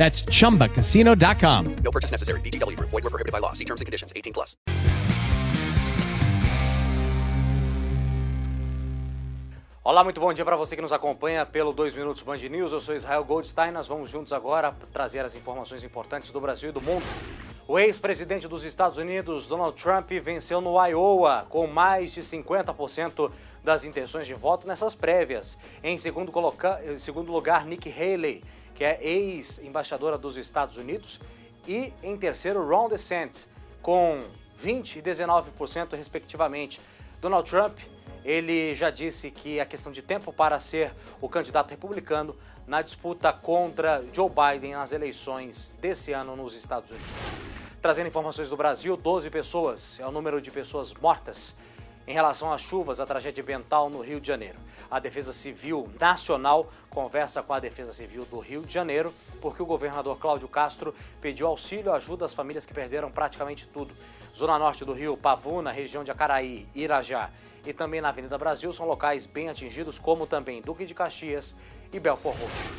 That's chumbacasino.com. No purchase necessary. VGW Group. Void were prohibited by law. See terms and conditions. 18 plus. Olá, muito bom dia para você que nos acompanha pelo 2 Minutos Band News. Eu sou Israel Goldstein. Nós vamos juntos agora trazer as informações importantes do Brasil e do mundo. O ex-presidente dos Estados Unidos, Donald Trump, venceu no Iowa com mais de 50% das intenções de voto nessas prévias. Em segundo, coloca... em segundo lugar, Nikki Haley, que é ex-embaixadora dos Estados Unidos. E em terceiro, Ron DeSantis, com 20% e 19% respectivamente. Donald Trump ele já disse que é questão de tempo para ser o candidato republicano na disputa contra Joe Biden nas eleições desse ano nos Estados Unidos. Trazendo informações do Brasil, 12 pessoas é o número de pessoas mortas em relação às chuvas, a tragédia ambiental no Rio de Janeiro. A Defesa Civil Nacional conversa com a Defesa Civil do Rio de Janeiro, porque o governador Cláudio Castro pediu auxílio e ajuda às famílias que perderam praticamente tudo. Zona Norte do Rio, Pavuna, região de Acaraí, Irajá e também na Avenida Brasil são locais bem atingidos, como também Duque de Caxias e Belfor Roxo.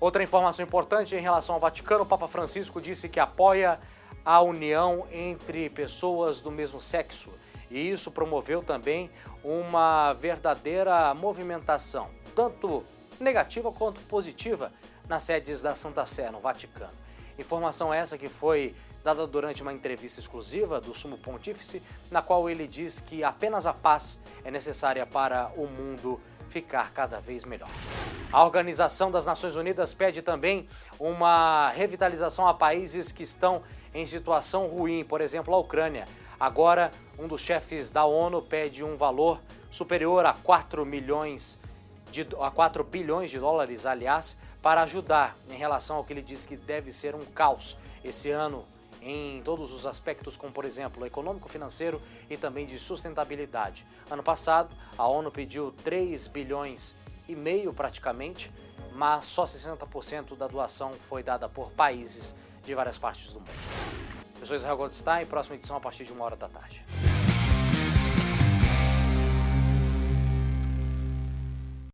Outra informação importante em relação ao Vaticano, o Papa Francisco disse que apoia a união entre pessoas do mesmo sexo e isso promoveu também uma verdadeira movimentação, tanto negativa quanto positiva, nas sedes da Santa Sé, no Vaticano. Informação essa que foi dada durante uma entrevista exclusiva do Sumo Pontífice, na qual ele diz que apenas a paz é necessária para o mundo ficar cada vez melhor. A Organização das Nações Unidas pede também uma revitalização a países que estão em situação ruim, por exemplo, a Ucrânia. Agora, um dos chefes da ONU pede um valor superior a 4 milhões de, a 4 bilhões de dólares, aliás, para ajudar em relação ao que ele diz que deve ser um caos esse ano em todos os aspectos, como por exemplo econômico, financeiro e também de sustentabilidade. Ano passado, a ONU pediu 3 bilhões e meio praticamente, mas só 60% da doação foi dada por países de várias partes do mundo. Eu sou Israel Goldstein, próxima edição a partir de uma hora da tarde.